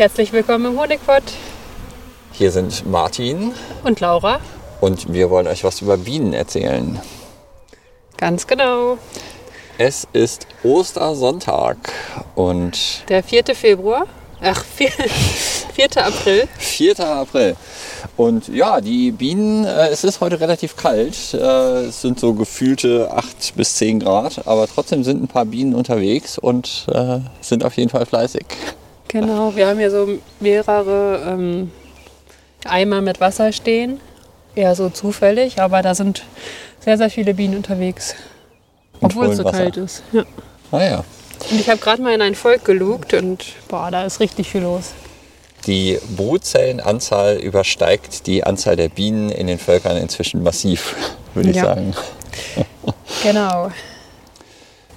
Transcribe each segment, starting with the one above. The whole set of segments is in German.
Herzlich willkommen im Honigpott Hier sind Martin und Laura. und wir wollen euch was über Bienen erzählen. Ganz genau. Es ist Ostersonntag und Der 4. Februar. Ach, 4, 4. April. 4. April. Und ja, die Bienen, äh, es ist heute relativ kalt. Äh, es sind so gefühlte 8 bis 10 Grad, aber trotzdem sind ein paar Bienen unterwegs und äh, sind auf jeden Fall fleißig. Genau, wir haben hier so mehrere ähm, Eimer mit Wasser stehen. Eher so zufällig, aber da sind sehr, sehr viele Bienen unterwegs. Und Obwohl es so Wasser. kalt ist. Ja. Naja, Und ich habe gerade mal in ein Volk gelugt und boah, da ist richtig viel los. die Brutzellenanzahl übersteigt die Anzahl der Bienen in den Völkern inzwischen massiv, würde ich Ja. sagen. Genau.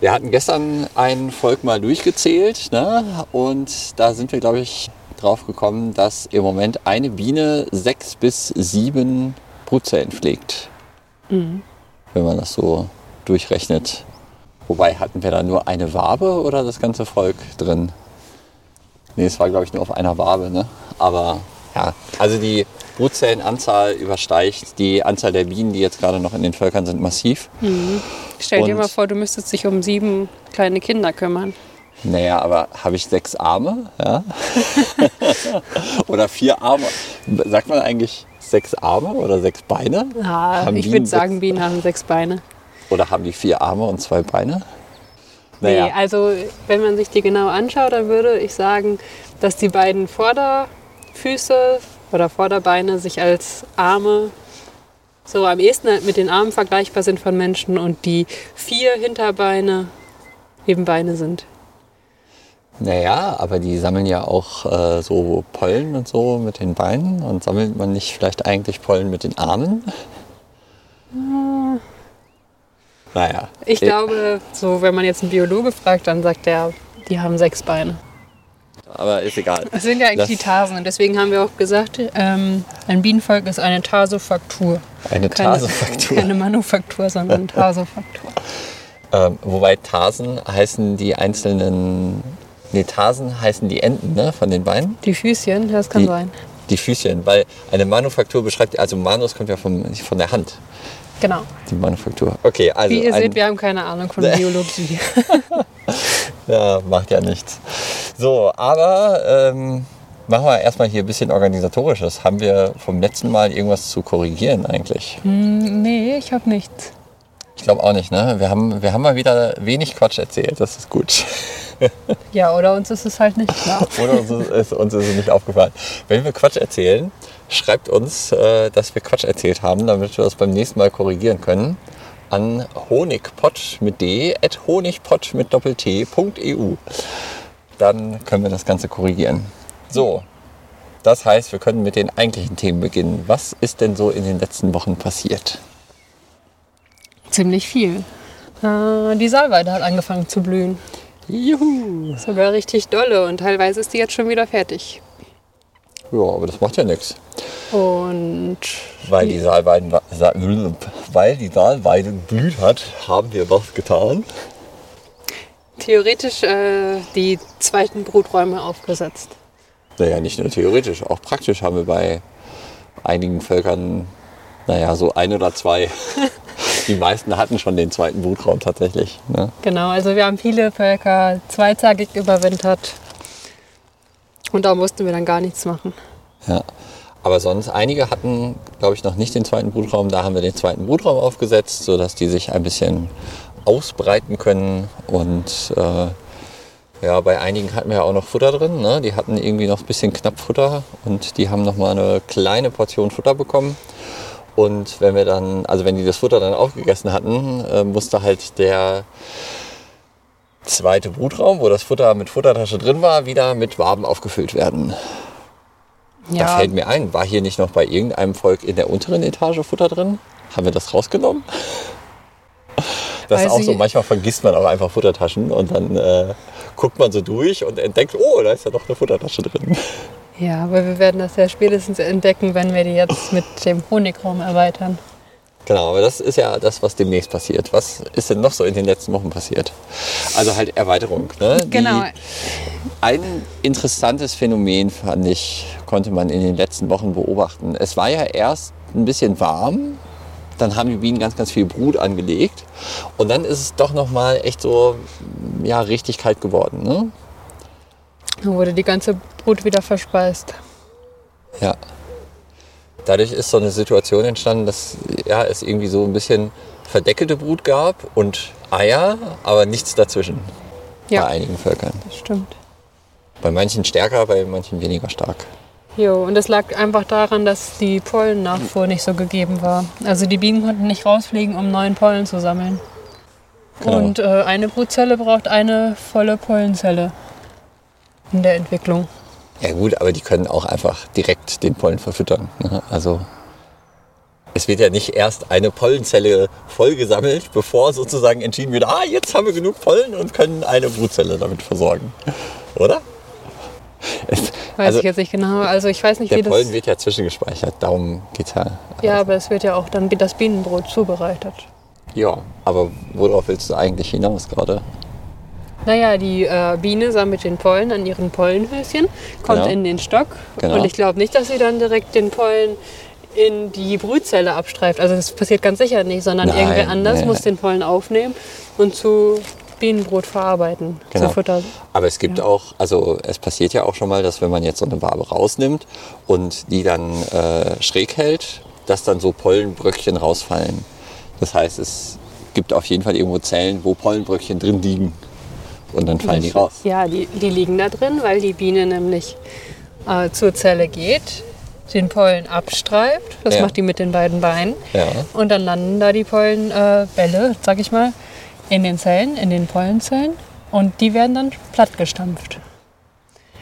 Wir hatten gestern ein Volk mal durchgezählt ne? und da sind wir, glaube ich, drauf gekommen, dass im Moment eine Biene sechs bis sieben Brutzellen pflegt. Wenn man das so durchrechnet. Wobei hatten wir da nur eine Wabe oder das ganze Volk drin? Nee, es war, glaube ich, nur auf einer Wabe. Ne? Aber ja, also die Brutzellenanzahl übersteigt die Anzahl der Bienen, die jetzt gerade noch in den Völkern sind, massiv. Stell dir Und- mal vor, du müsstest dich um sieben kleine Kinder kümmern. Naja, aber habe ich sechs Arme? Ja? oder vier Arme? Sagt man eigentlich sechs Arme oder sechs Beine? Ah, Haben ich würde sagen, Bienen haben sechs Beine. Oder haben die vier Arme und zwei Beine? Nee, Naja, also wenn man sich die genau anschaut, dann würde ich sagen, dass die beiden Vorderfüße oder Vorderbeine sich als Arme so am ehesten mit den Armen vergleichbar sind von Menschen und die vier Hinterbeine eben Beine sind. naja, aber die sammeln ja auch äh, so Pollen und so mit den Beinen. Und sammelt man nicht vielleicht eigentlich Pollen mit den Armen? Naja. Ich äh, glaube, so wenn man jetzt einen Biologe fragt, dann sagt er, die haben sechs Beine. Aber ist egal. Das sind ja eigentlich Das- die Tarsen und deswegen haben wir auch gesagt, ähm, ein Bienenvolk ist eine Tarsofaktur. Eine Keine- Tarsofaktur. Keine Manufaktur, sondern eine Tarsofaktur. Ähm, wobei Tarsen heißen die einzelnen. Nee, Tarsen heißen die Enden ne, von den Beinen. Die Füßchen, das kann Die- sein. Die Füßchen, weil eine Manufaktur beschreibt, also Manus kommt ja vom, von der Hand, Genau. die Manufaktur. Okay, also Wie ihr seht, wir haben keine Ahnung von. Biologie. ja, macht ja nichts. So, aber ähm, machen wir erstmal hier ein bisschen organisatorisches. Haben wir vom letzten Mal irgendwas zu korrigieren eigentlich? Hm, nee, ich habe nichts. Ich glaube auch nicht, ne? Wir haben, wir haben mal wieder wenig Quatsch erzählt, das ist gut. Ja, oder uns ist es halt nicht klar. Oder uns ist, uns ist es nicht aufgefallen. Wenn wir Quatsch erzählen, schreibt uns, äh, dass wir Quatsch erzählt haben, damit wir das beim nächsten Mal korrigieren können. An honigpott mit d, at honigpott mit doppelt-t.eu. Dann können wir das Ganze korrigieren. So, das heißt, wir können mit den eigentlichen Themen beginnen. Was ist denn so in den letzten Wochen passiert? Ziemlich viel. Äh, die Salweide hat angefangen zu blühen. Juhu! Sogar richtig dolle und teilweise ist die jetzt schon wieder fertig. Ja, aber das macht ja nichts. Und Weil die Saalweiden, weil die Saalweide blüht hat, haben wir was getan. theoretisch äh, die zweiten Bruträume aufgesetzt. Naja, nicht nur theoretisch, auch praktisch haben wir bei einigen Völkern, naja, so ein oder zwei. Die meisten hatten schon den zweiten Brutraum tatsächlich. Ne? Genau, also wir haben viele Völker zweizagig überwintert. Und da mussten wir dann gar nichts machen. Ja. Aber sonst, einige hatten, glaube ich, noch nicht den zweiten Brutraum. Da haben wir den zweiten Brutraum aufgesetzt, sodass die sich ein bisschen ausbreiten können. Und äh, ja, bei einigen hatten wir ja auch noch Futter drin. Ne? Die hatten irgendwie noch ein bisschen knapp Futter und die haben noch mal eine kleine Portion Futter bekommen. Und wenn wir dann, also wenn die das Futter dann aufgegessen hatten, äh, musste halt der zweite Brutraum, wo das Futter mit Futtertasche drin war, wieder mit Waben aufgefüllt werden. Da Ja, fällt mir ein, war hier nicht noch bei irgendeinem Volk in der unteren Etage Futter drin? Haben wir das rausgenommen? Das ist Weil auch so, manchmal vergisst man auch einfach Futtertaschen und dann äh, guckt man so durch und entdeckt, oh, da ist ja noch eine Futtertasche drin. ja, aber wir werden das ja spätestens entdecken, wenn wir die jetzt mit dem Honigraum erweitern. Genau, aber das ist ja das, was demnächst passiert. Was ist denn noch so in den letzten Wochen passiert? Also halt Erweiterung. Ne? Die- Genau. ein interessantes Phänomen, fand ich, konnte man in den letzten Wochen beobachten. Es war ja erst ein bisschen warm, dann haben die Bienen ganz, ganz viel Brut angelegt und dann ist es doch noch mal echt so, ja, richtig kalt geworden. Ne? Dann wurde die ganze Brut wieder verspeist. Ja. Dadurch ist so eine Situation entstanden, dass ja, es irgendwie so ein bisschen verdeckelte Brut gab und Eier, aber nichts dazwischen Ja. bei einigen Völkern. Das stimmt. Bei manchen stärker, bei manchen weniger stark. Jo, und das lag einfach daran, dass die Pollennachfuhr nicht so gegeben war. Also die Bienen konnten nicht rausfliegen, um neuen Pollen zu sammeln. Genau. Und äh, eine Brutzelle braucht eine volle Pollenzelle in der Entwicklung. Ja gut, aber die können auch einfach direkt den Pollen verfüttern. Ne? Also es wird ja nicht erst eine Pollenzelle voll gesammelt, bevor sozusagen entschieden wird, ah, jetzt haben wir genug Pollen und können eine Brutzelle damit versorgen. Oder? Es, Weiß also ich jetzt nicht genau. Also ich weiß nicht, der wie Pollen das... wird ja zwischengespeichert, darum geht's ja. Ja, aber es wird ja auch dann wie das Bienenbrot zubereitet. Ja, aber worauf willst du eigentlich hinaus gerade? Naja, die äh, Biene sammelt den Pollen an ihren Pollenhöschen, kommt Genau. in den Stock Genau. und ich glaube nicht, dass sie dann direkt den Pollen in die Brutzelle abstreift. Also das passiert ganz sicher nicht, sondern Nein, irgendwer anders nee, muss den Pollen aufnehmen und zu Bienenbrot verarbeiten, Genau. zu Futter. Aber es gibt Ja. auch, also es passiert ja auch schon mal, dass wenn man jetzt so eine Wabe rausnimmt und die dann äh, schräg hält, dass dann so Pollenbröckchen rausfallen. Das heißt, es gibt auf jeden Fall irgendwo Zellen, wo Pollenbröckchen drin liegen. Und dann fallen die raus. Ja, die, die liegen da drin, weil die Biene nämlich äh, zur Zelle geht, den Pollen abstreift. Das Ja. macht die mit den beiden Beinen. Ja. Und dann landen da die Pollenbälle, äh, sag ich mal, in den Zellen, in den Pollenzellen. Und die werden dann plattgestampft.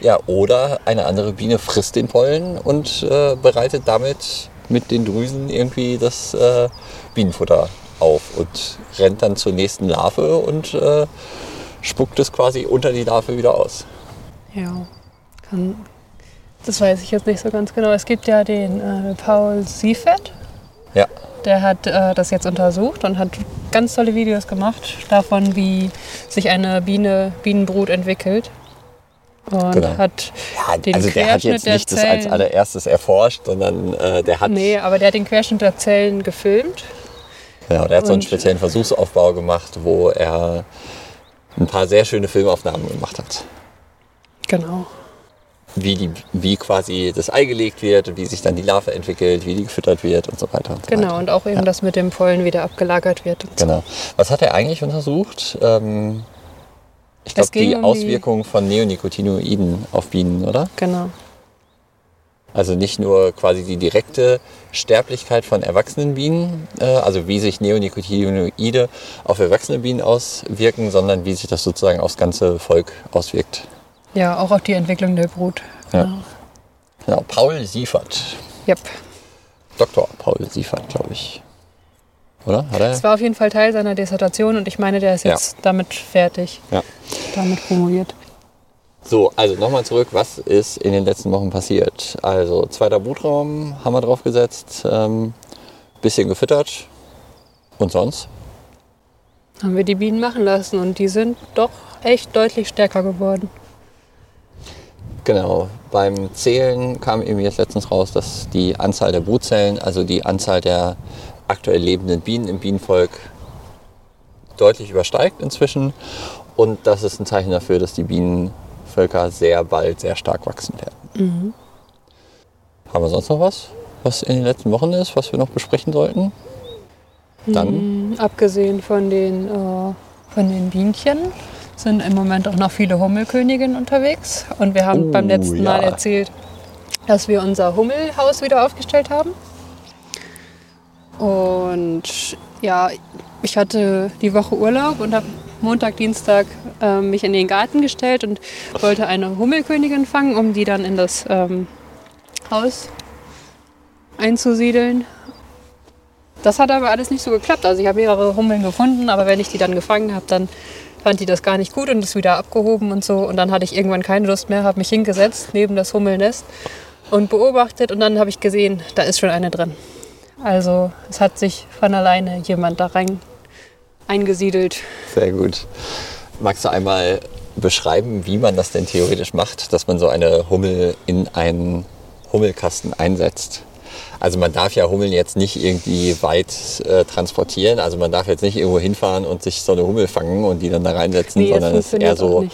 ja, oder eine andere Biene frisst den Pollen und äh, bereitet damit mit den Drüsen irgendwie das äh, Bienenfutter auf und rennt dann zur nächsten Larve und äh, spuckt es quasi unter die Larve wieder aus. Ja, kann, das weiß ich jetzt nicht so ganz genau. Es gibt ja den äh, Paul Siefert, Ja. der hat äh, das jetzt untersucht und hat ganz tolle Videos gemacht davon, wie sich eine Biene, Bienenbrut entwickelt. Und Genau. hat Ja, den also der hat jetzt nicht das als Zellen- allererstes erforscht, sondern äh, der hat, Nee, aber der hat den Querschnitt der Zellen gefilmt. genau, der hat so einen speziellen Versuchsaufbau gemacht, wo er ein paar sehr schöne Filmaufnahmen gemacht hat. Genau. Wie, die, wie quasi das Ei gelegt wird, wie sich dann die Larve entwickelt, wie die gefüttert wird und so weiter. Und so Genau, weiter. und auch eben, dass mit dem Pollen wieder abgelagert wird. Und so. Genau. Was hat er eigentlich untersucht? Ähm, ich glaube, die um die- Auswirkungen von Neonicotinoiden auf Bienen, oder? Genau. Also nicht nur quasi die direkte Sterblichkeit von erwachsenen Bienen, äh, also wie sich Neonicotinoide auf erwachsene Bienen auswirken, sondern wie sich das sozusagen aufs ganze Volk auswirkt. Ja, auch auf die Entwicklung der Brut. Ja. Genau. Genau, Paul Siefert. Yep. Dr. Paul Siefert, glaube ich. Oder? Hat er? Das war auf jeden Fall Teil seiner Dissertation und ich meine, der ist Ja. jetzt damit fertig, Ja. damit promoviert. So, also nochmal zurück, was ist in den letzten Wochen passiert? Also, zweiter Brutraum haben wir draufgesetzt, ähm, bisschen gefüttert. Und sonst? Haben wir die Bienen machen lassen und die sind doch echt deutlich stärker geworden. Genau, beim Zählen kam eben jetzt letztens raus, dass die Anzahl der Brutzellen, also die Anzahl der aktuell lebenden Bienen im Bienenvolk, deutlich übersteigt inzwischen. Und das ist ein Zeichen dafür, dass die Bienenvölker sehr bald sehr stark wachsen werden. Haben wir sonst noch was, was in den letzten Wochen ist, was wir noch besprechen sollten? Dann, Mhm, Abgesehen von den, äh, von den Bienchen sind im Moment auch noch viele Hummelköniginnen unterwegs. Und wir haben Oh, beim letzten Mal ja. erzählt, dass wir unser Hummelhaus wieder aufgestellt haben. Und ja, ich hatte die Woche Urlaub und habe Montag, Dienstag äh, mich in den Garten gestellt und wollte eine Hummelkönigin fangen, um die dann in das ähm, Haus einzusiedeln. Das hat aber alles nicht so geklappt. Also ich habe mehrere Hummeln gefunden, aber wenn ich die dann gefangen habe, dann fand die das gar nicht gut und ist wieder abgehoben und so. Und dann hatte ich irgendwann keine Lust mehr, habe mich hingesetzt neben das Hummelnest und beobachtet und dann habe ich gesehen, da ist schon eine drin. Also es hat sich von alleine jemand da rein eingesiedelt. sehr gut. Magst du einmal beschreiben, wie man das denn theoretisch macht, dass man so eine Hummel in einen Hummelkasten einsetzt? Also man darf ja Hummeln jetzt nicht irgendwie weit äh, transportieren. Also man darf jetzt nicht irgendwo hinfahren und sich so eine Hummel fangen und die dann da reinsetzen, Nee, sondern es ist eher so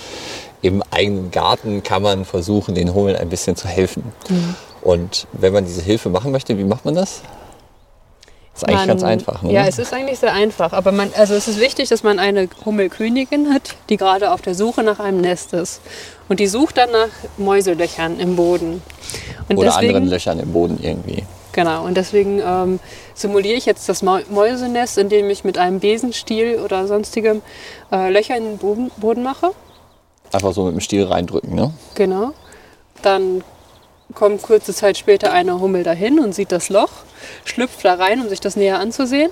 im eigenen Garten kann man versuchen, den Hummeln ein bisschen zu helfen. Mhm. Und wenn man diese Hilfe machen möchte, wie macht man das? Ist eigentlich Man- ganz einfach. Ne? Ja, es ist eigentlich sehr einfach. Aber man, also es ist wichtig, dass man eine Hummelkönigin hat, die gerade auf der Suche nach einem Nest ist. Und die sucht dann nach Mäuselöchern im Boden. Und Oder deswegen, anderen Löchern im Boden irgendwie. Genau, und deswegen ähm, simuliere ich jetzt das Mäusenest, indem ich mit einem Besenstiel oder sonstigem äh, Löcher in den Boden, Boden mache. Einfach so mit dem Stiel reindrücken. Ne? Genau. Dann kommt kurze Zeit später eine Hummel dahin und sieht das Loch, schlüpft da rein, um sich das näher anzusehen.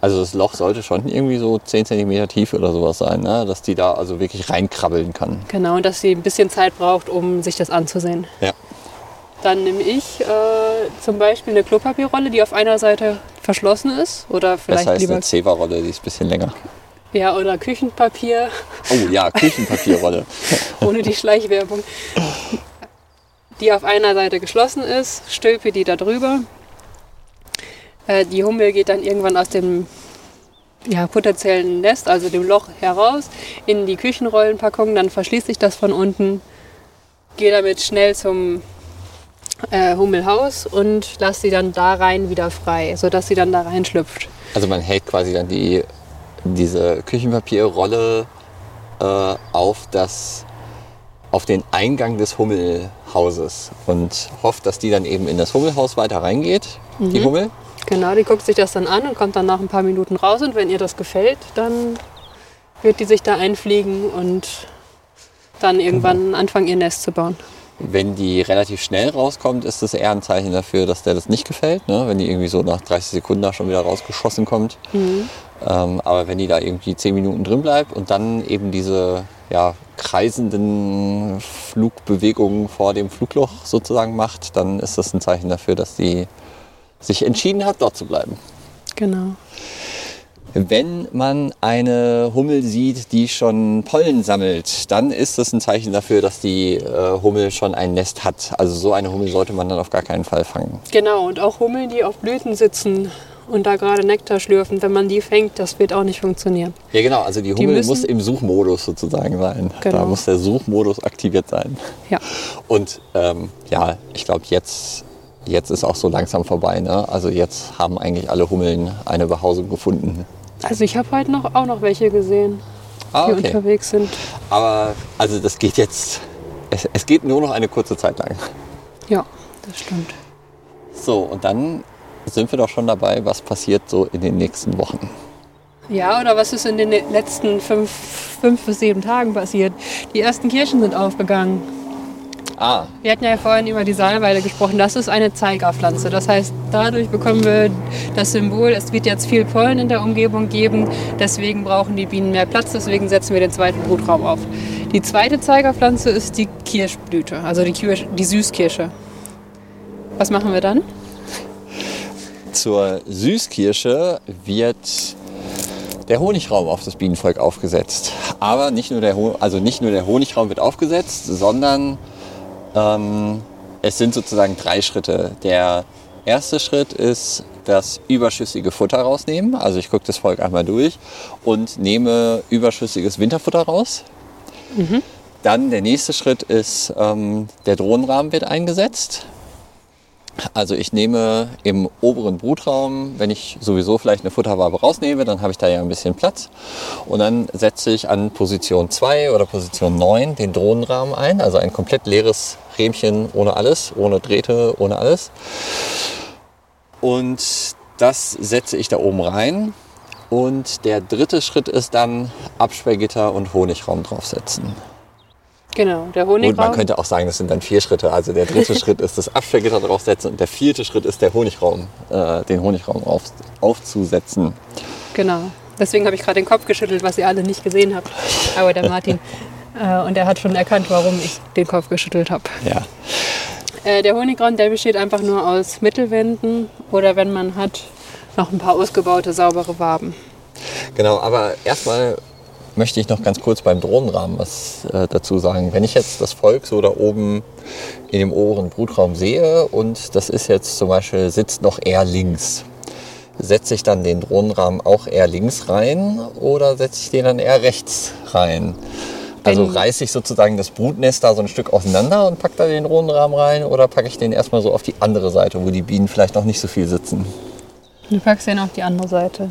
Also das Loch sollte schon irgendwie so 10 cm tief oder sowas sein, ne? dass die da also wirklich reinkrabbeln kann. Genau, und dass sie ein bisschen Zeit braucht, um sich das anzusehen. Ja. Dann nehme ich äh, zum Beispiel eine Klopapierrolle, die auf einer Seite verschlossen ist. Oder Das vielleicht heißt lieber eine Zewa-Rolle, die ist ein bisschen länger. ja, oder Küchenpapier, Oh ja, Küchenpapierrolle. ohne die Schleichwerbung. Die auf einer Seite geschlossen ist, stülpe die da drüber. Äh, die Hummel geht dann irgendwann aus dem ja, potenziellen Nest, also dem Loch heraus, in die Küchenrollenpackung. Dann verschließe ich das von unten, gehe damit schnell zum äh, Hummelhaus und lasse sie dann da rein wieder frei, sodass sie dann da reinschlüpft. Also man hält quasi dann die, diese Küchenpapierrolle äh, auf, das, auf den Eingang des Hummelhauses und hofft, dass die dann eben in das Hummelhaus weiter reingeht, die Hummel. Genau, die guckt sich das dann an und kommt dann nach ein paar Minuten raus. Und wenn ihr das gefällt, dann wird die sich da einfliegen und dann irgendwann anfangen, ihr Nest zu bauen. Wenn die relativ schnell rauskommt, ist das eher ein Zeichen dafür, dass der das nicht gefällt. Ne? Wenn die irgendwie so nach 30 Sekunden da schon wieder rausgeschossen kommt. Ähm, aber wenn die da irgendwie 10 Minuten drin bleibt und dann eben diese ja, kreisenden Flugbewegungen vor dem Flugloch sozusagen macht, dann ist das ein Zeichen dafür, dass die sich entschieden hat, dort zu bleiben. Genau. Wenn man eine Hummel sieht, die schon Pollen sammelt, dann ist das ein Zeichen dafür, dass die äh, Hummel schon ein Nest hat. Also so eine Hummel sollte man dann auf gar keinen Fall fangen. Genau, und auch Hummeln, die auf Blüten sitzen und da gerade Nektar schlürfen, wenn man die fängt, das wird auch nicht funktionieren. Ja genau, also die Hummel müssen- muss im Suchmodus sozusagen sein. Da Genau. muss der Suchmodus aktiviert sein. Ja. Und ähm, ja, ich glaube, jetzt, jetzt ist auch so langsam vorbei. Ne? Also jetzt haben eigentlich alle Hummeln eine Behausung gefunden. Also ich habe heute noch, auch noch welche gesehen, Ah, die okay. unterwegs sind. Aber also das geht jetzt, es, es geht nur noch eine kurze Zeit lang. Ja, das stimmt. So, und dann sind wir doch schon dabei, was passiert so in den nächsten Wochen. Ja, oder was ist in den letzten fünf, fünf bis sieben Tagen passiert? Die ersten Kirschen sind aufgegangen. Ah, Wir hatten ja vorhin über die Salweile gesprochen. Das ist eine Zeigerpflanze. Das heißt, dadurch bekommen wir das Symbol, es wird jetzt viel Pollen in der Umgebung geben. Deswegen brauchen die Bienen mehr Platz. Deswegen setzen wir den zweiten Brutraum auf. Die zweite Zeigerpflanze ist die Kirschblüte, also die, Kirsch, die Süßkirsche. Was machen wir dann? Zur Süßkirsche wird der Honigraum auf das Bienenvolk aufgesetzt. Aber nicht nur der, Ho also nicht nur der Honigraum wird aufgesetzt, sondern ähm, es sind sozusagen drei Schritte. Der erste Schritt ist das überschüssige Futter rausnehmen. Also ich gucke das Volk einmal durch und nehme überschüssiges Winterfutter raus. Dann der nächste Schritt ist, ähm, der Drohnenrahmen wird eingesetzt. Also ich nehme im oberen Brutraum, wenn ich sowieso vielleicht eine Futterwabe rausnehme, dann habe ich da ja ein bisschen Platz. Und dann setze ich an Position 2 oder Position 9 den Drohnenrahmen ein, also ein komplett leeres Rähmchen ohne alles, ohne Drähte, ohne alles. Und das setze ich da oben rein. Und der dritte Schritt ist dann Absperrgitter und Honigraum draufsetzen. Genau, der Und man Honigraum. könnte auch sagen, das sind dann vier Schritte. Also der dritte Schritt ist das Absperrgitter draufsetzen und der vierte Schritt ist der Honigraum, äh, den Honigraum auf, aufzusetzen. Genau. Deswegen habe ich gerade den Kopf geschüttelt, was ihr alle nicht gesehen habt. Aber der Martin. äh, und er hat schon erkannt, warum ich den Kopf geschüttelt habe. Ja. Äh, der Honigraum, der besteht einfach nur aus Mittelwänden oder wenn man hat, noch ein paar ausgebaute, saubere Waben. Genau, aber erstmal möchte ich noch ganz kurz beim Drohnenrahmen was äh, dazu sagen. Wenn ich jetzt das Volk so da oben in dem oberen Brutraum sehe und das ist jetzt zum Beispiel, sitzt noch eher links, setze ich dann den Drohnenrahmen auch eher links rein oder setze ich den dann eher rechts rein? Also reiße ich sozusagen das Brutnest da so ein Stück auseinander und packe da den Drohnenrahmen rein oder packe ich den erstmal so auf die andere Seite, wo die Bienen vielleicht noch nicht so viel sitzen? Du packst den auf die andere Seite.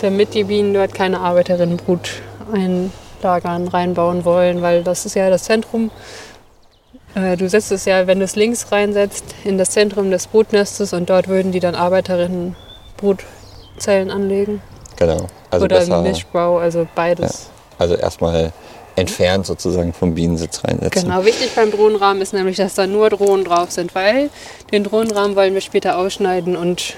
Damit die Bienen dort keine Arbeiterinnenbrut einlagern, reinbauen wollen, weil das ist ja das Zentrum. Äh, Du setzt es ja, wenn du es links reinsetzt, in das Zentrum des Brutnestes und dort würden die dann Arbeiterinnenbrutzellen anlegen. Genau. Also Oder besser, Mischbau, also beides. also erstmal entfernt sozusagen vom Bienensitz reinsetzen. Genau, wichtig beim Drohnenrahmen ist nämlich, dass da nur Drohnen drauf sind, weil den Drohnenrahmen wollen wir später ausschneiden und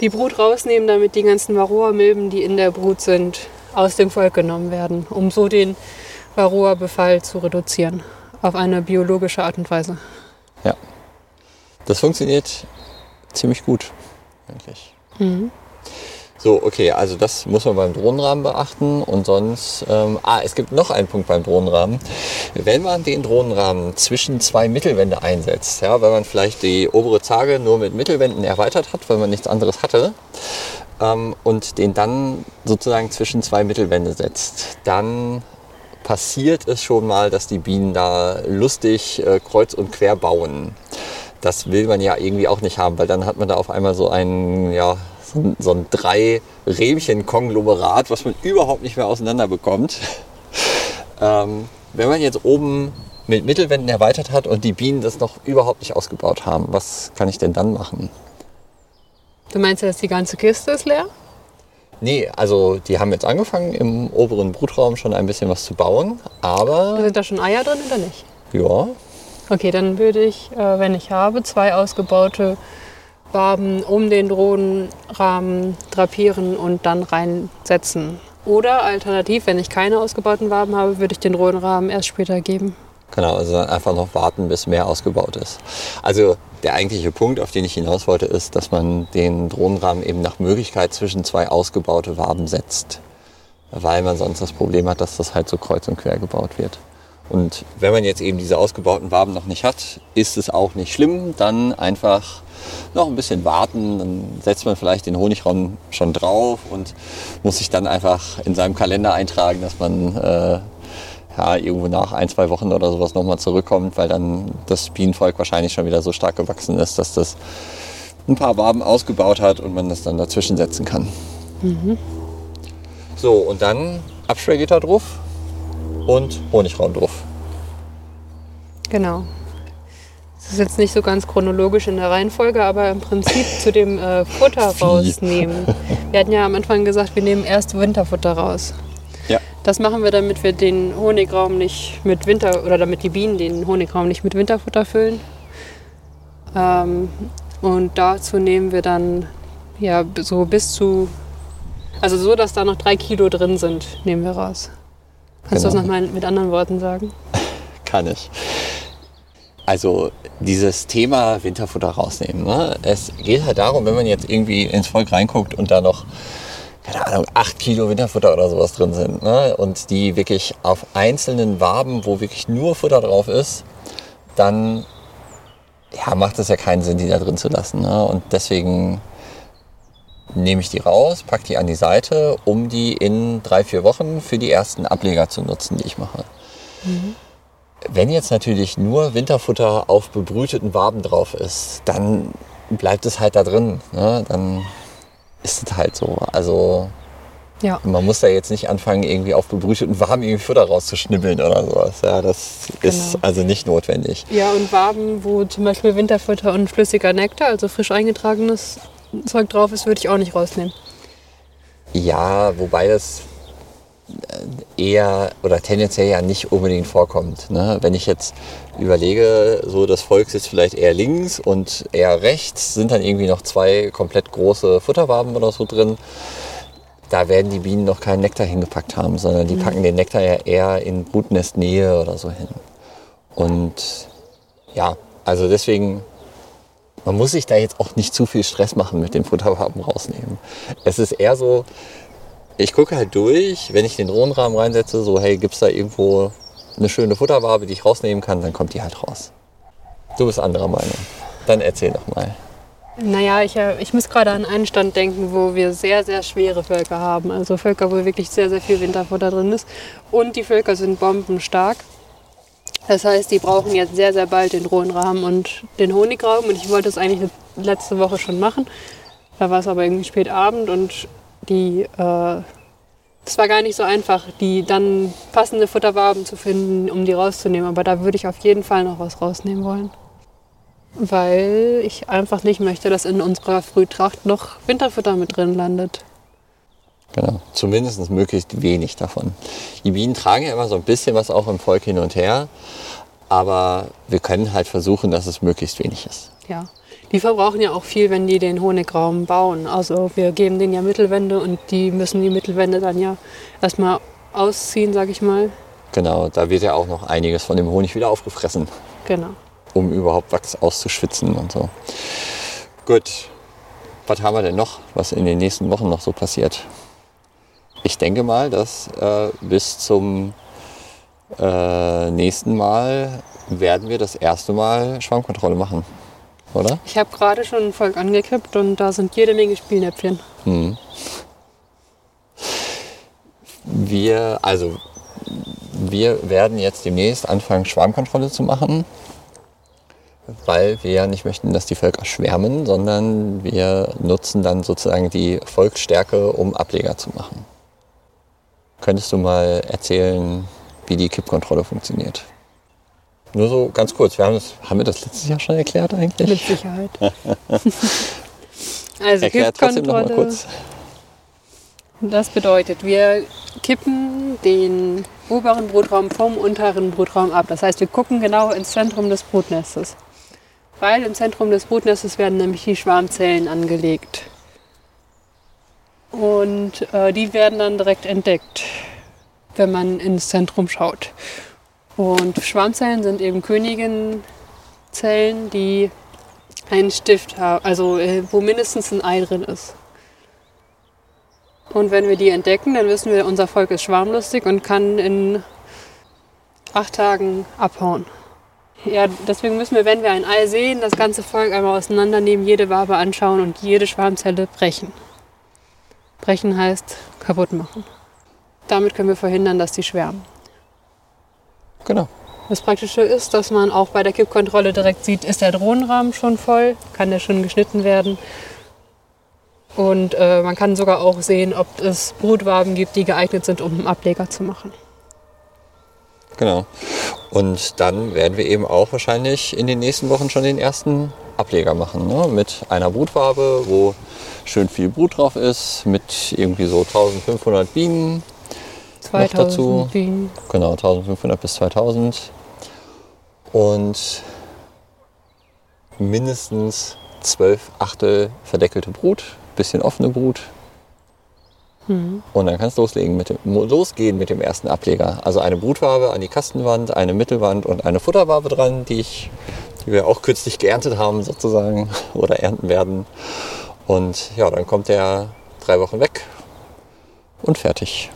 die Brut rausnehmen, damit die ganzen Varroa-Milben, die in der Brut sind, aus dem Volk genommen werden, um so den Varroa-Befall zu reduzieren. Auf eine biologische Art und Weise. Das funktioniert ziemlich gut, eigentlich. Mhm. So, okay, also das muss man beim Drohnenrahmen beachten und sonst, ähm, ah, es gibt noch einen Punkt beim Drohnenrahmen. Wenn man den Drohnenrahmen zwischen zwei Mittelwände einsetzt, ja, wenn man vielleicht die obere Zage nur mit Mittelwänden erweitert hat, weil man nichts anderes hatte, ähm, und den dann sozusagen zwischen zwei Mittelwände setzt, dann passiert es schon mal, dass die Bienen da lustig äh, kreuz und quer bauen. Das will man ja irgendwie auch nicht haben, weil dann hat man da auf einmal so ein, ja, so ein, so ein drei Rähmchen-Konglomerat, was man überhaupt nicht mehr auseinander bekommt. Ähm, wenn man jetzt oben mit Mittelwänden erweitert hat und die Bienen das noch überhaupt nicht ausgebaut haben, was kann ich denn dann machen? Du meinst, dass die ganze Kiste ist leer? Nee, also die haben jetzt angefangen im oberen Brutraum schon ein bisschen was zu bauen, aber Sind da schon Eier drin oder nicht? ja, Okay, dann würde ich, äh, wenn ich habe, zwei ausgebaute Waben um den Drohnenrahmen drapieren und dann reinsetzen. Oder alternativ, wenn ich keine ausgebauten Waben habe, würde ich den Drohnenrahmen erst später geben. Genau, also einfach noch warten, bis mehr ausgebaut ist. Also der eigentliche Punkt, auf den ich hinaus wollte, ist, dass man den Drohnenrahmen eben nach Möglichkeit zwischen zwei ausgebaute Waben setzt. Weil man sonst das Problem hat, dass das halt so kreuz und quer gebaut wird. Und wenn man jetzt eben diese ausgebauten Waben noch nicht hat, ist es auch nicht schlimm. Dann einfach noch ein bisschen warten. Dann setzt man vielleicht den Honigraum schon drauf und muss sich dann einfach in seinem Kalender eintragen, dass man äh, ja, irgendwo nach ein, zwei Wochen oder sowas nochmal zurückkommt, weil dann das Bienenvolk wahrscheinlich schon wieder so stark gewachsen ist, dass das ein paar Waben ausgebaut hat und man das dann dazwischen setzen kann. So, und dann Absperrgitter drauf und Honigraum drauf. Genau. Das ist jetzt nicht so ganz chronologisch in der Reihenfolge, aber im Prinzip zu dem äh, Futter rausnehmen. Wir hatten ja am Anfang gesagt, wir nehmen erst Winterfutter raus. Ja. Das machen wir, damit wir den Honigraum nicht mit Winter oder damit die Bienen den Honigraum nicht mit Winterfutter füllen. Ähm, und dazu nehmen wir dann ja so bis zu, also so, dass da noch drei Kilo drin sind, nehmen wir raus. Kannst du das Genau. nochmal mit anderen Worten sagen? Kann ich. Also dieses Thema Winterfutter rausnehmen. Ne? Es geht halt darum, wenn man jetzt irgendwie ins Volk reinguckt und da noch, keine Ahnung, 8 Kilo Winterfutter oder sowas drin sind ne? und die wirklich auf einzelnen Waben, wo wirklich nur Futter drauf ist, dann ja, macht es ja keinen Sinn, die da drin zu lassen. Ne? Und deswegen nehme ich die raus, packe die an die Seite, um die in drei, vier Wochen für die ersten Ableger zu nutzen, die ich mache. Wenn jetzt natürlich nur Winterfutter auf bebrüteten Waben drauf ist, dann bleibt es halt da drin. Ne? Dann ist es halt so. Also Ja. man muss da jetzt nicht anfangen, irgendwie auf bebrüteten Waben irgendwie Futter rauszuschnibbeln oder sowas. Ja, das ist Genau. also nicht notwendig. Ja, und Waben, wo zum Beispiel Winterfutter und flüssiger Nektar, also frisch eingetragenes Zeug drauf ist, würde ich auch nicht rausnehmen. Ja, wobei das eher oder tendenziell ja nicht unbedingt vorkommt. Ne? Wenn ich jetzt überlege, so das Volk sitzt vielleicht eher links und eher rechts, sind dann irgendwie noch zwei komplett große Futterwaben oder so drin. Da werden die Bienen noch keinen Nektar hingepackt haben, sondern die packen den Nektar ja eher in Brutnestnähe oder so hin. Und ja, also deswegen, man muss sich da jetzt auch nicht zu viel Stress machen mit dem Futterwaben rausnehmen. Es ist eher so, ich gucke halt durch, wenn ich den Drohnenrahmen reinsetze, so hey, gibt es da irgendwo eine schöne Futterwabe, die ich rausnehmen kann, dann kommt die halt raus. Du bist anderer Meinung. Dann erzähl doch mal. Naja, ich, äh, ich muss gerade an einen Stand denken, wo wir sehr, sehr schwere Völker haben. Also Völker, wo wirklich sehr, sehr viel Winterfutter drin ist. Und die Völker sind bombenstark. Das heißt, die brauchen jetzt sehr, sehr bald den Drohnenrahmen und den Honigraum. Und ich wollte es eigentlich letzte Woche schon machen. Da war es aber irgendwie spät Abend und die, äh, es war gar nicht so einfach, die dann passende Futterwaben zu finden, um die rauszunehmen. Aber da würde ich auf jeden Fall noch was rausnehmen wollen weil ich einfach nicht möchte, dass in unserer Frühtracht noch Winterfutter mit drin landet. Genau, zumindest möglichst wenig davon. Die Bienen tragen ja immer so ein bisschen was auch im Volk hin und her, aber wir können halt versuchen, dass es möglichst wenig ist. Ja, die verbrauchen ja auch viel, wenn die den Honigraum bauen. Also wir geben denen ja Mittelwände und die müssen die Mittelwände dann ja erstmal ausziehen, sag ich mal. Genau, da wird ja auch noch einiges von dem Honig wieder aufgefressen. Genau um überhaupt Wachs auszuschwitzen und so. Gut, was haben wir denn noch, was in den nächsten Wochen noch so passiert? Ich denke mal, dass äh, bis zum äh, nächsten Mal werden wir das erste Mal Schwarmkontrolle machen, oder? Ich habe gerade schon ein Volk angekippt und da sind jede Menge Spielnäpfchen. Hm. Wir, also, wir werden jetzt demnächst anfangen, Schwarmkontrolle zu machen weil wir ja nicht möchten, dass die Völker schwärmen, sondern wir nutzen dann sozusagen die Volksstärke, um Ableger zu machen. Könntest du mal erzählen, wie die Kippkontrolle funktioniert? Nur so ganz kurz. Wir haben, das, haben wir das letztes Jahr schon erklärt eigentlich? Mit Sicherheit. also Erklär trotzdem noch mal kurz. Das bedeutet, wir kippen den oberen Brutraum vom unteren Brutraum ab. Das heißt, wir gucken genau ins Zentrum des Brutnestes weil im Zentrum des Brutnestes werden nämlich die Schwarmzellen angelegt. Und äh, die werden dann direkt entdeckt, wenn man ins Zentrum schaut. Und Schwarmzellen sind eben Königinnenzellen, die einen Stift haben, also äh, wo mindestens ein Ei drin ist. Und wenn wir die entdecken, dann wissen wir, unser Volk ist schwarmlustig und kann in acht Tagen abhauen. Ja, deswegen müssen wir, wenn wir ein Ei sehen, das ganze Volk einmal auseinandernehmen, jede Wabe anschauen und jede Schwarmzelle brechen. Brechen heißt kaputt machen. Damit können wir verhindern, dass die schwärmen. Genau. Das Praktische ist, dass man auch bei der Kippkontrolle direkt sieht, ist der Drohnenrahmen schon voll, kann der schon geschnitten werden. Und äh, man kann sogar auch sehen, ob es Brutwaben gibt, die geeignet sind, um einen Ableger zu machen. Genau. Und dann werden wir eben auch wahrscheinlich in den nächsten Wochen schon den ersten Ableger machen. Ne? Mit einer Brutfarbe, wo schön viel Brut drauf ist, mit irgendwie so 1500 Bienen. 2000 noch dazu. Genau, 1500 bis 2000. Und mindestens 12 Achtel verdeckelte Brut, bisschen offene Brut, Mhm. Und dann kannst du loslegen mit dem, losgehen mit dem ersten Ableger. Also eine Brutwabe an die Kastenwand, eine Mittelwand und eine Futterwabe dran, die, ich, die wir auch kürzlich geerntet haben sozusagen oder ernten werden. Und ja, dann kommt der drei Wochen weg und fertig.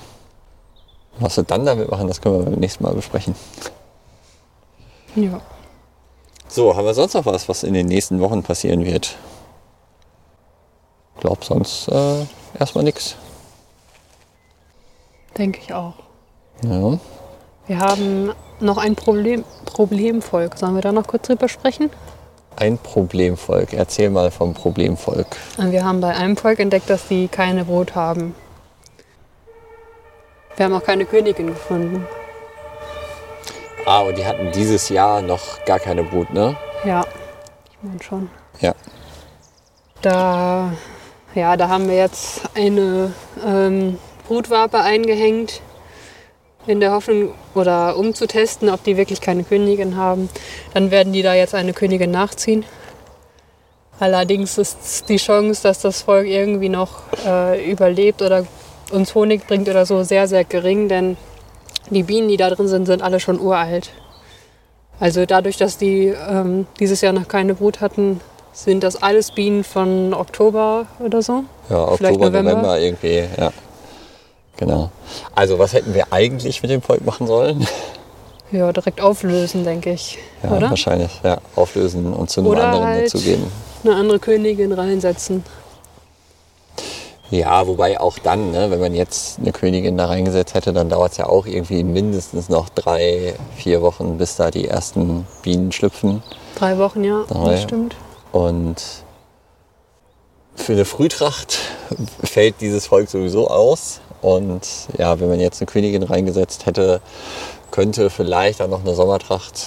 Was wir dann damit machen, das können wir beim nächsten Mal besprechen. Ja. So, haben wir sonst noch was, was in den nächsten Wochen passieren wird? Ich glaube sonst äh, erstmal nichts. Denke ich auch. Ja. Wir haben noch ein Problem, Problemvolk. Sollen wir da noch kurz drüber sprechen? Ein Problemvolk. Erzähl mal vom Problemvolk. Wir haben bei einem Volk entdeckt, dass sie keine Brut haben. Wir haben auch keine Königin gefunden. Ah, und die hatten dieses Jahr noch gar keine Brut, ne? Ja, ich meine schon. Ja. Da, ja, da haben wir jetzt eine ähm, Brutwabe eingehängt, in der Hoffnung oder um zu testen, ob die wirklich keine Königin haben. Dann werden die da jetzt eine Königin nachziehen. Allerdings ist die Chance, dass das Volk irgendwie noch äh, überlebt oder uns Honig bringt oder so, sehr, sehr gering, denn die Bienen, die da drin sind, sind alle schon uralt. Also dadurch, dass die ähm, dieses Jahr noch keine Brut hatten, sind das alles Bienen von Oktober oder so. Ja, Oktober, November. November irgendwie, ja. Genau. Also was hätten wir eigentlich mit dem Volk machen sollen? Ja, direkt auflösen, denke ich. Ja, oder? wahrscheinlich. Ja, auflösen und zu einem Oder anderen halt dazugeben. eine andere Königin reinsetzen. Ja, wobei auch dann, ne, wenn man jetzt eine Königin da reingesetzt hätte, dann dauert es ja auch irgendwie mindestens noch drei, vier Wochen, bis da die ersten Bienen schlüpfen. Drei Wochen, ja, Drei. das stimmt. Und für eine Frühtracht fällt dieses Volk sowieso aus. Und ja, wenn man jetzt eine Königin reingesetzt hätte, könnte vielleicht auch noch eine Sommertracht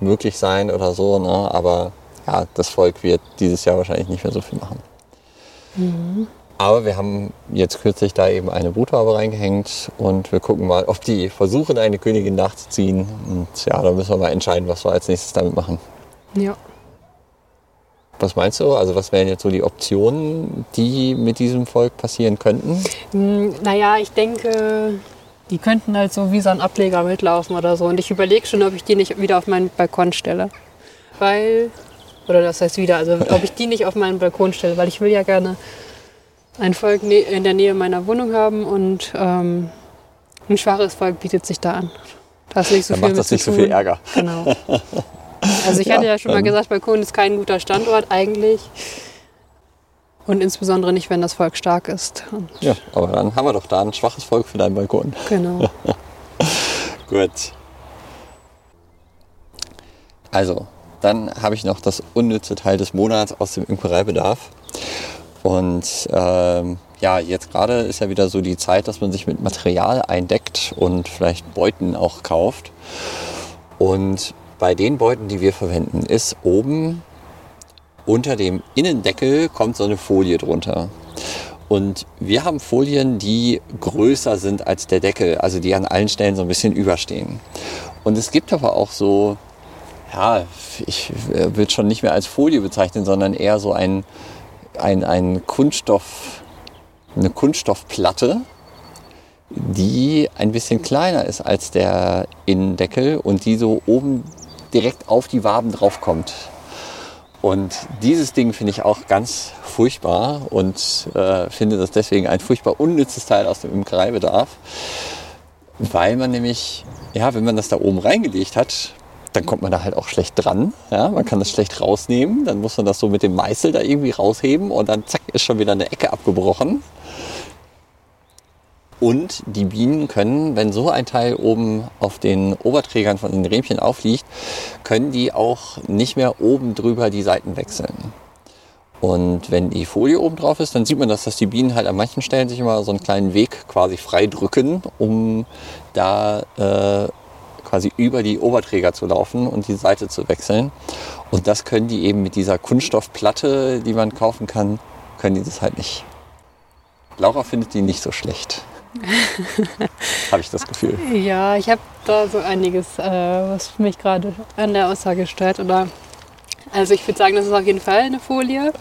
möglich sein oder so. Ne? Aber ja, das Volk wird dieses Jahr wahrscheinlich nicht mehr so viel machen. Aber wir haben jetzt kürzlich da eben eine Bruthaube reingehängt und wir gucken mal, ob die versuchen, eine Königin nachzuziehen. Und ja, da müssen wir mal entscheiden, was wir als nächstes damit machen. Ja. Was meinst du? Also was wären jetzt so die Optionen, die mit diesem Volk passieren könnten? Hm, Naja, ich denke, die könnten halt so wie so ein Ableger mitlaufen oder so. Und ich überlege schon, ob ich die nicht wieder auf meinen Balkon stelle. Weil, oder das heißt wieder, also ob ich die nicht auf meinen Balkon stelle, weil ich will ja gerne ein Volk in der Nähe meiner Wohnung haben und ähm, ein schwaches Volk bietet sich da an. Da ist nicht so Dann viel macht das nicht so viel. Ärger. Genau. Also ich Ja, hatte ja schon mal gesagt, Balkon ist kein guter Standort eigentlich. Und insbesondere nicht, wenn das Volk stark ist. Und Ja, aber dann haben wir doch da ein schwaches Volk für deinen Balkon. genau. Gut. Also, dann habe ich noch das unnütze Teil des Monats aus dem Imkereibedarf. Und ähm, ja, jetzt gerade ist ja wieder so die Zeit, dass man sich mit Material eindeckt und vielleicht Beuten auch kauft. Und bei den Beuten, die wir verwenden, ist oben unter dem Innendeckel kommt so eine Folie drunter. Und wir haben Folien, die größer sind als der Deckel, also die an allen Stellen so ein bisschen überstehen. Und es gibt aber auch so, ja, ich will es schon nicht mehr als Folie bezeichnen, sondern eher so ein, ein, ein Kunststoff, eine Kunststoffplatte, die ein bisschen kleiner ist als der Innendeckel und die so oben direkt auf die Waben draufkommt. Und dieses Ding finde ich auch ganz furchtbar und äh, finde das deswegen ein furchtbar unnützes Teil aus dem Imkereibedarf, weil man nämlich, ja, wenn man das da oben reingelegt hat, dann kommt man da halt auch schlecht dran. Ja? Man kann das schlecht rausnehmen, dann muss man das so mit dem Meißel da irgendwie rausheben und dann zack ist schon wieder eine Ecke abgebrochen. Und die Bienen können, wenn so ein Teil oben auf den Oberträgern von den Rähmchen aufliegt, können die auch nicht mehr oben drüber die Seiten wechseln. Und wenn die Folie oben drauf ist, dann sieht man das, dass die Bienen halt an manchen Stellen sich immer so einen kleinen Weg quasi frei drücken, um da äh, quasi über die Oberträger zu laufen und die Seite zu wechseln. Und das können die eben mit dieser Kunststoffplatte, die man kaufen kann, können die das halt nicht. Laura findet die nicht so schlecht. Habe ich das Gefühl. Ja, ich habe da so einiges, äh, was mich gerade an der Aussage stört. Oder also ich würde sagen, das ist auf jeden Fall eine Folie.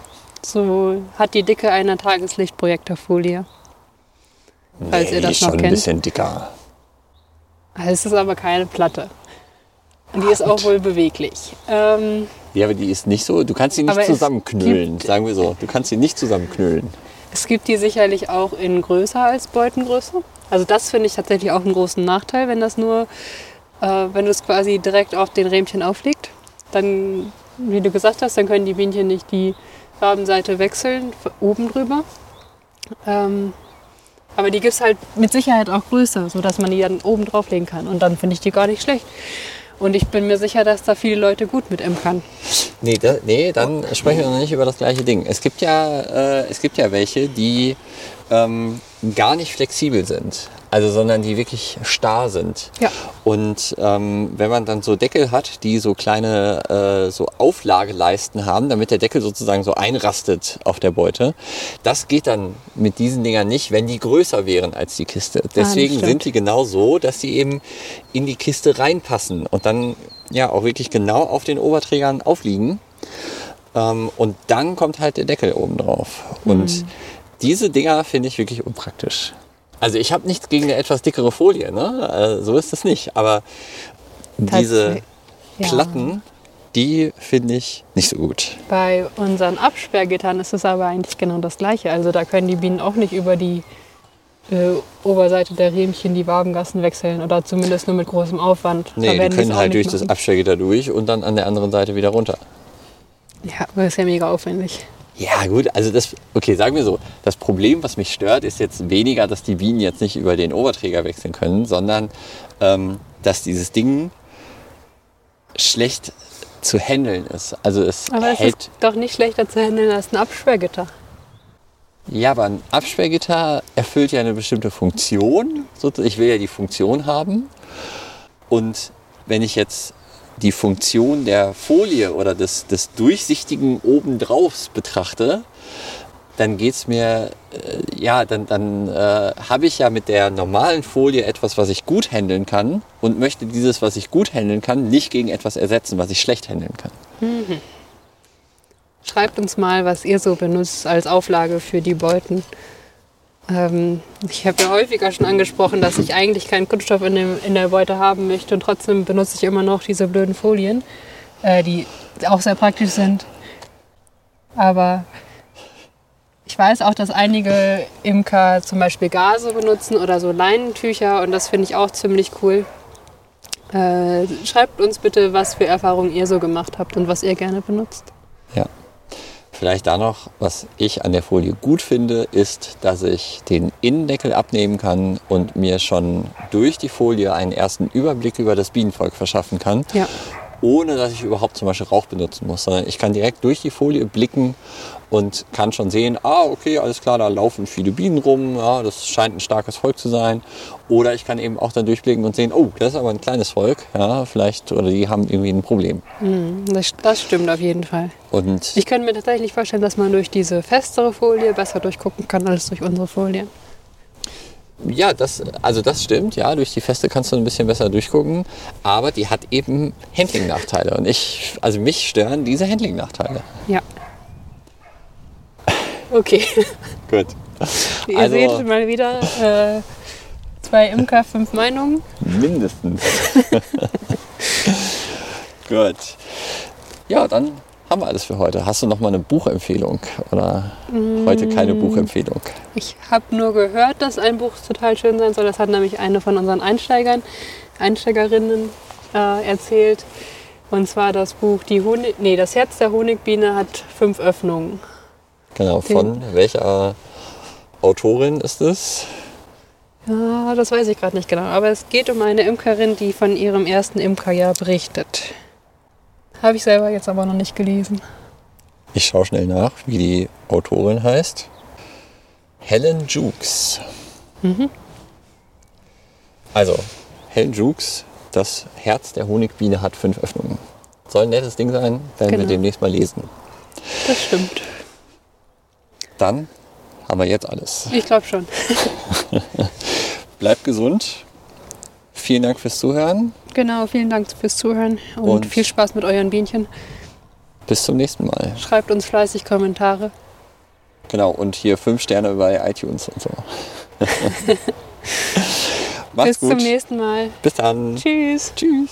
So hat die Dicke einer Tageslichtprojektorfolie. Falls ihr das schon noch ein kennt. bisschen dicker. Also Es ist aber keine Platte. Und die ist auch wohl beweglich. Ähm, Ja, aber die ist nicht so, du kannst sie nicht zusammenknüllen, gibt- sagen wir so. Du kannst sie nicht zusammenknüllen. es gibt die sicherlich auch in größer als Beutengröße. Also das finde ich tatsächlich auch einen großen Nachteil, wenn das nur, äh, wenn du es quasi direkt auf den Rähmchen aufliegt. Dann, wie du gesagt hast, dann können die Bienchen nicht die Wabenseite wechseln, oben drüber. Ähm, aber die gibt es halt mit Sicherheit auch größer, sodass man die dann oben drauflegen kann. Und dann finde ich die gar nicht schlecht. Und ich bin mir sicher, dass da viele Leute gut mit imkern. Nee, da, nee, dann sprechen wir noch nicht über das gleiche Ding. Es gibt ja, äh, es gibt ja welche, die ähm, gar nicht flexibel sind. Also, sondern die wirklich starr sind. Ja. Und ähm, wenn man dann so Deckel hat, die so kleine äh, so Auflageleisten haben, damit der Deckel sozusagen so einrastet auf der Beute, das geht dann mit diesen Dingern nicht, wenn die größer wären als die Kiste. Deswegen stimmt. sind die genau so, dass sie eben in die Kiste reinpassen und dann ja auch wirklich genau auf den Oberträgern aufliegen. Ähm, und dann kommt halt der Deckel oben drauf. Und diese Dinger finde ich wirklich unpraktisch. Also ich habe nichts gegen eine etwas dickere Folie, ne? Äh, so ist es nicht. Aber diese ja. Platten, die finde ich nicht so gut. Bei unseren Absperrgittern ist es aber eigentlich genau das Gleiche. Also da können die Bienen auch nicht über die äh, Oberseite der Riemchen die Wabengassen wechseln oder zumindest nur mit großem Aufwand. Nee, die können halt durch das machen. Abstellgitter durch und dann an der anderen Seite wieder runter. Ja, aber ist ja mega aufwendig. Ja, gut, also das, okay, sagen wir so, das Problem, was mich stört, ist jetzt weniger, dass die Bienen jetzt nicht über den Oberträger wechseln können, sondern ähm, dass dieses Ding schlecht zu handeln ist. Also es Aber es hält. ist doch nicht schlechter zu handeln als ein Absperrgitter. Ja, aber ein Absperrgitter erfüllt ja eine bestimmte Funktion. Ich will ja die Funktion haben. Und wenn ich jetzt die Funktion der Folie oder des, des durchsichtigen obendraufs betrachte, dann geht es mir, äh, ja, dann, dann äh, habe ich ja mit der normalen Folie etwas, was ich gut handeln kann und möchte dieses, was ich gut handeln kann, nicht gegen etwas ersetzen, was ich schlecht handeln kann. Schreibt uns mal, was ihr so benutzt als Auflage für die Beuten. Ähm, ich habe ja häufiger schon angesprochen, dass ich eigentlich keinen Kunststoff in, dem, in der Beute haben möchte und trotzdem benutze ich immer noch diese blöden Folien, äh, die auch sehr praktisch sind. Aber ich weiß auch, dass einige Imker zum Beispiel Gase benutzen oder so Leinentücher und das finde ich auch ziemlich cool. Äh, schreibt uns bitte, was für Erfahrungen ihr so gemacht habt und was ihr gerne benutzt. Ja. Vielleicht da noch, was ich an der Folie gut finde, ist, dass ich den Innendeckel abnehmen kann und mir schon durch die Folie einen ersten Überblick über das Bienenvolk verschaffen kann, Ja. Ohne dass ich überhaupt zum Beispiel Rauch benutzen muss, sondern ich kann direkt durch die Folie blicken und kann schon sehen, ah, okay, alles klar, da laufen viele Bienen rum, ja, das scheint ein starkes Volk zu sein. Oder ich kann eben auch dann durchblicken und sehen, oh, das ist aber ein kleines Volk, ja, vielleicht, oder die haben irgendwie ein Problem. Das, das stimmt auf jeden Fall. Und Ich könnte mir tatsächlich vorstellen, dass man durch diese festere Folie besser durchgucken kann als durch unsere Folien. Ja, das, also das stimmt, ja, durch die Feste kannst du ein bisschen besser durchgucken, aber die hat eben Handling-Nachteile und ich, also mich stören diese Handling-Nachteile. Ja. Okay. Gut. Ihr Also- seht mal wieder äh, zwei Imker, fünf Meinungen. Mindestens. Gut. Ja, dann haben wir alles für heute. Hast du noch mal eine Buchempfehlung oder heute keine Buchempfehlung? Ich habe nur gehört, dass ein Buch total schön sein soll. Das hat nämlich eine von unseren Einsteigern, Einsteigerinnen äh, erzählt. Und zwar das Buch Die Honig, nee, das Herz der Honigbiene hat fünf Öffnungen. Genau, von welcher Autorin ist es? Ja, das weiß ich gerade nicht genau. Aber es geht um eine Imkerin, die von ihrem ersten Imkerjahr berichtet. Habe ich selber jetzt aber noch nicht gelesen. Ich schaue schnell nach, wie die Autorin heißt. Helen Jukes. Also, Helen Jukes, das Herz der Honigbiene hat fünf Öffnungen. Soll ein nettes Ding sein, werden wir Genau. demnächst mal lesen. Das stimmt. Dann haben wir jetzt alles. Ich glaube schon. Bleibt gesund. Vielen Dank fürs Zuhören. Genau, vielen Dank fürs Zuhören und, Und- viel Spaß mit euren Bienchen. Bis zum nächsten Mal. Schreibt uns fleißig Kommentare. Genau, und hier fünf Sterne bei iTunes und so. Macht's Bis gut. zum nächsten Mal. Bis dann. Tschüss. Tschüss.